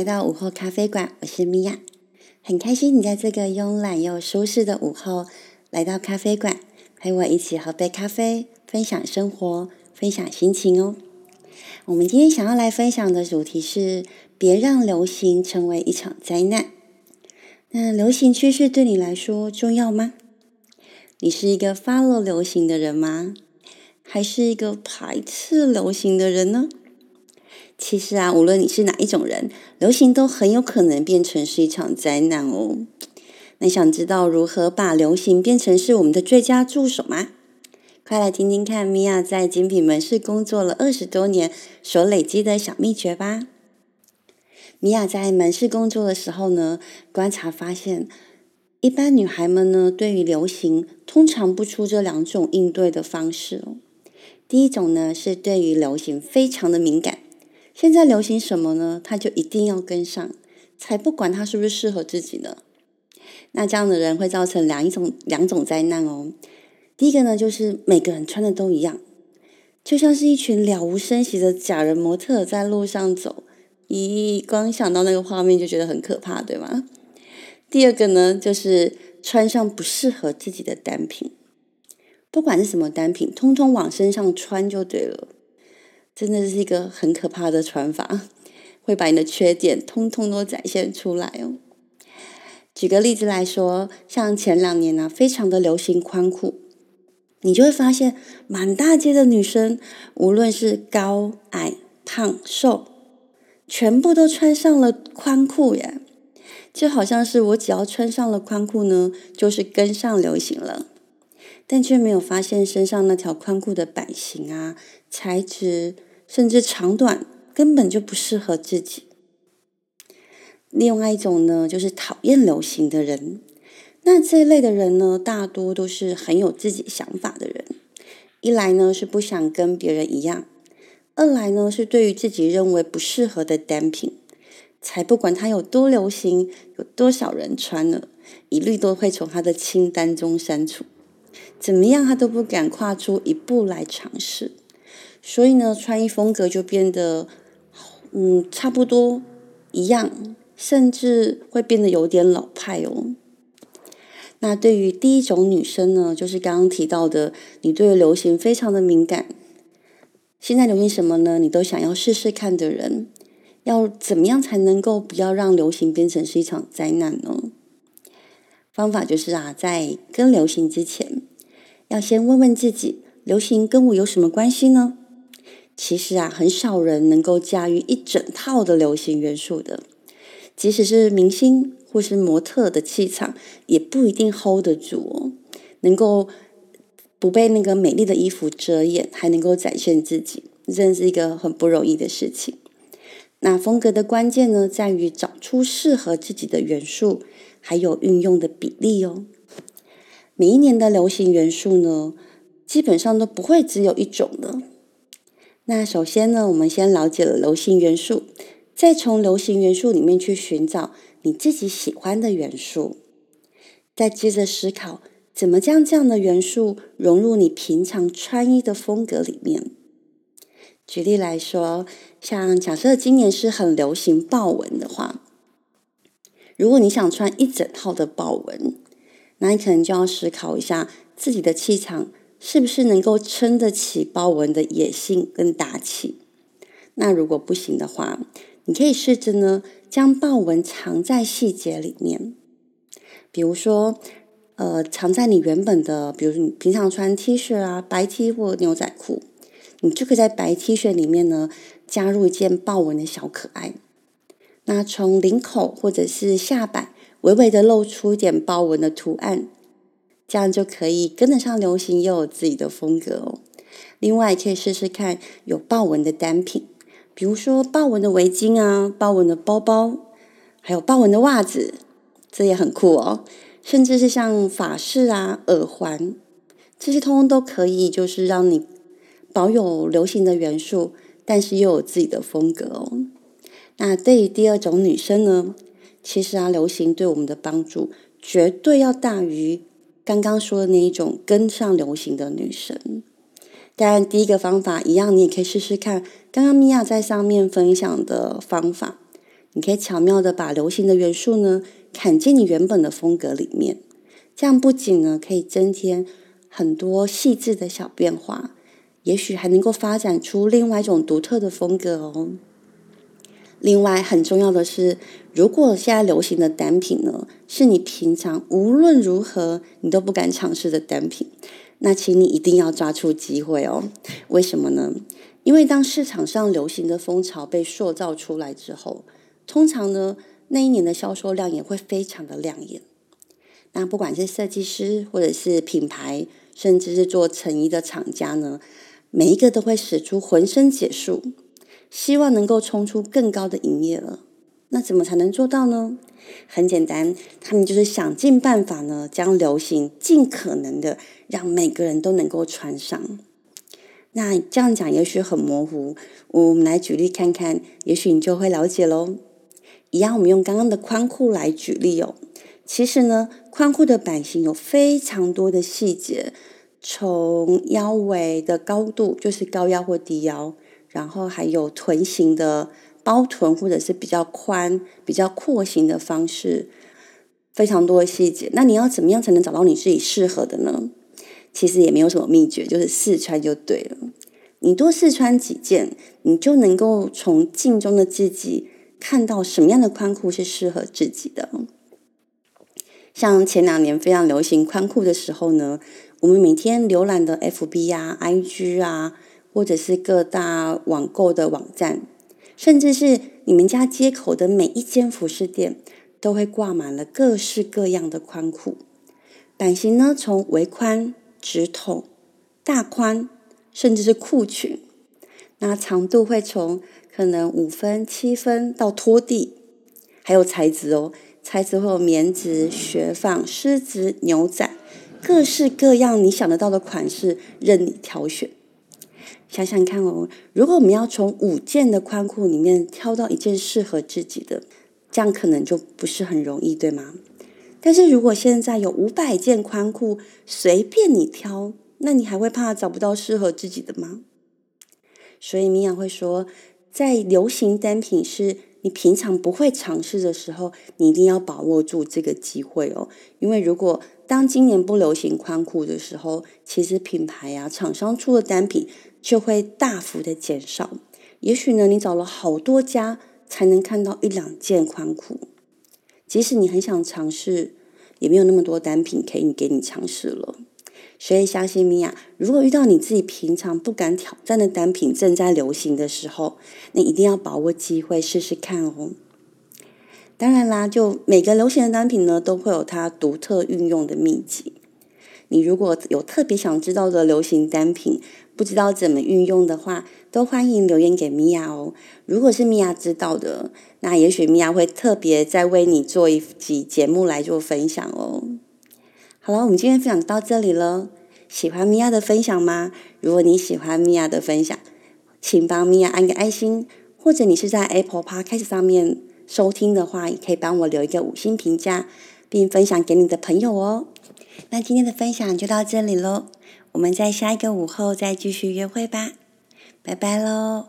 来到午后咖啡馆，我是米娅，很开心你在这个慵懒又舒适的午后来到咖啡馆，陪我一起喝杯咖啡，分享生活，分享心情哦。我们今天想要来分享的主题是：别让流行成为一场灾难。那流行趋势对你来说重要吗？你是一个 follow 流行的人吗？还是一个排斥流行的人呢？其实啊，无论你是哪一种人，流行都很有可能变成是一场灾难哦。那想知道如何把流行变成是我们的最佳助手吗？快来听听看米娅在精品门市工作了二十多年所累积的小秘诀吧。米娅在门市工作的时候呢，观察发现，一般女孩们呢，对于流行通常不出这两种应对的方式哦。第一种呢，是对于流行非常的敏感。现在流行什么呢？他就一定要跟上，才不管他是不是适合自己呢。那这样的人会造成两一种两种灾难哦。第一个呢，就是每个人穿的都一样，就像是一群了无声息的假人模特在路上走，咦，光想到那个画面就觉得很可怕，对吗？第二个呢，就是穿上不适合自己的单品，不管是什么单品，通通往身上穿就对了。真的是一个很可怕的穿法，会把你的缺点通通都展现出来哦。举个例子来说，像前两年呢，非常的流行宽裤，你就会发现满大街的女生，无论是高矮、胖瘦，全部都穿上了宽裤耶，就好像是我只要穿上了宽裤呢，就是跟上流行了。但却没有发现身上那条宽裤的版型啊、材质。甚至长短根本就不适合自己。另外一种呢，就是讨厌流行的人。那这一类的人呢，大多都是很有自己想法的人。一来呢是不想跟别人一样，二来呢是对于自己认为不适合的单品，才不管它有多流行，有多少人穿了，一律都会从他的清单中删除。怎么样，他都不敢跨出一步来尝试。所以呢，穿衣风格就变得，嗯，差不多一样，甚至会变得有点老派哦。那对于第一种女生呢，就是刚刚提到的，你对流行非常的敏感，现在流行什么呢？你都想要试试看的人，要怎么样才能够不要让流行变成是一场灾难呢？方法就是啊，在跟流行之前，要先问问自己，流行跟我有什么关系呢？其实啊，很少人能够驾驭一整套的流行元素的，即使是明星或是模特的气场，也不一定 hold 得住哦。能够不被那个美丽的衣服遮掩，还能够展现自己，真是一个很不容易的事情。那风格的关键呢，在于找出适合自己的元素，还有运用的比例哦。每一年的流行元素呢，基本上都不会只有一种的。那首先呢，我们先了解了流行元素，再从流行元素里面去寻找你自己喜欢的元素，再接着思考怎么将这样的元素融入你平常穿衣的风格里面。举例来说，像假设今年是很流行豹纹的话，如果你想穿一整套的豹纹，那你可能就要思考一下自己的气场。是不是能够撑得起豹纹的野性跟大气？那如果不行的话，你可以试着呢，将豹纹藏在细节里面。比如说，呃，藏在你原本的，比如说你平常穿 T 恤啊，白 T 或牛仔裤，你就可以在白 T 恤里面呢，加入一件豹纹的小可爱。那从领口或者是下摆，微微的露出一点豹纹的图案。这样就可以跟得上流行，又有自己的风格哦。另外，可以试试看有豹纹的单品，比如说豹纹的围巾啊，豹纹的包包，还有豹纹的袜子，这也很酷哦。甚至是像法式啊、耳环，这些通通都可以，就是让你保有流行的元素，但是又有自己的风格哦。那对于第二种女生呢，其实啊，流行对我们的帮助绝对要大于。刚刚说的那一种跟上流行的女神，当然第一个方法一样，你也可以试试看。刚刚米娅在上面分享的方法，你可以巧妙的把流行的元素呢砍进你原本的风格里面，这样不仅呢可以增添很多细致的小变化，也许还能够发展出另外一种独特的风格哦。另外很重要的是，如果现在流行的单品呢是你平常无论如何你都不敢尝试的单品，那请你一定要抓住机会哦。为什么呢？因为当市场上流行的风潮被塑造出来之后，通常呢，那一年的销售量也会非常的亮眼。那不管是设计师，或者是品牌，甚至是做成衣的厂家呢，每一个都会使出浑身解数，希望能够冲出更高的营业额。那怎么才能做到呢？很简单，他们就是想尽办法呢，将流行尽可能的让每个人都能够穿上。那这样讲也许很模糊，我们来举例看看，也许你就会了解喽。一样，我们用刚刚的宽裤来举例哦。其实呢，宽裤的版型有非常多的细节，从腰围的高度，就是高腰或低腰，然后还有臀型的包臀，或者是比较宽、比较廓形的方式，非常多的细节。那你要怎么样才能找到你自己适合的呢？其实也没有什么秘诀，就是试穿就对了。你多试穿几件，你就能够从镜中的自己。看到什么样的宽裤是适合自己的？像前两年非常流行宽裤的时候呢，我们每天浏览的 FB 啊、IG 啊，或者是各大网购的网站，甚至是你们家街口的每一间服饰店，都会挂满了各式各样的宽裤。版型呢，从微宽、直筒、大宽，甚至是裤裙。那长度会从可能五分、七分到拖地，还有材质哦，材质会有棉质、雪纺、丝质、牛仔，各式各样你想得到的款式任你挑选。想想看哦，如果我们要从五件的宽裤里面挑到一件适合自己的，这样可能就不是很容易，对吗？但是如果现在有五百件宽裤，随便你挑，那你还会怕找不到适合自己的吗？所以米娅会说，在流行单品是你平常不会尝试的时候，你一定要把握住这个机会哦。因为如果当今年不流行宽裤的时候，其实品牌啊厂商出的单品就会大幅的减少。也许呢，你找了好多家才能看到一两件宽裤，即使你很想尝试，也没有那么多单品可以给你尝试了。所以，相信米娅，如果遇到你自己平常不敢挑战的单品正在流行的时候，那一定要把握机会试试看哦。当然啦，就每个流行的单品呢，都会有它独特运用的秘籍。你如果有特别想知道的流行单品，不知道怎么运用的话，都欢迎留言给米娅哦。如果是米娅知道的，那也许米娅会特别再为你做一集节目来做分享哦。好了，我们今天分享到这里了。喜欢米娅的分享吗？如果你喜欢米娅的分享，请帮米娅按个爱心，或者你是在 Apple Podcast 上面收听的话，也可以帮我留一个五星评价，并分享给你的朋友哦。那今天的分享就到这里喽，我们在下一个午后再继续约会吧，拜拜喽。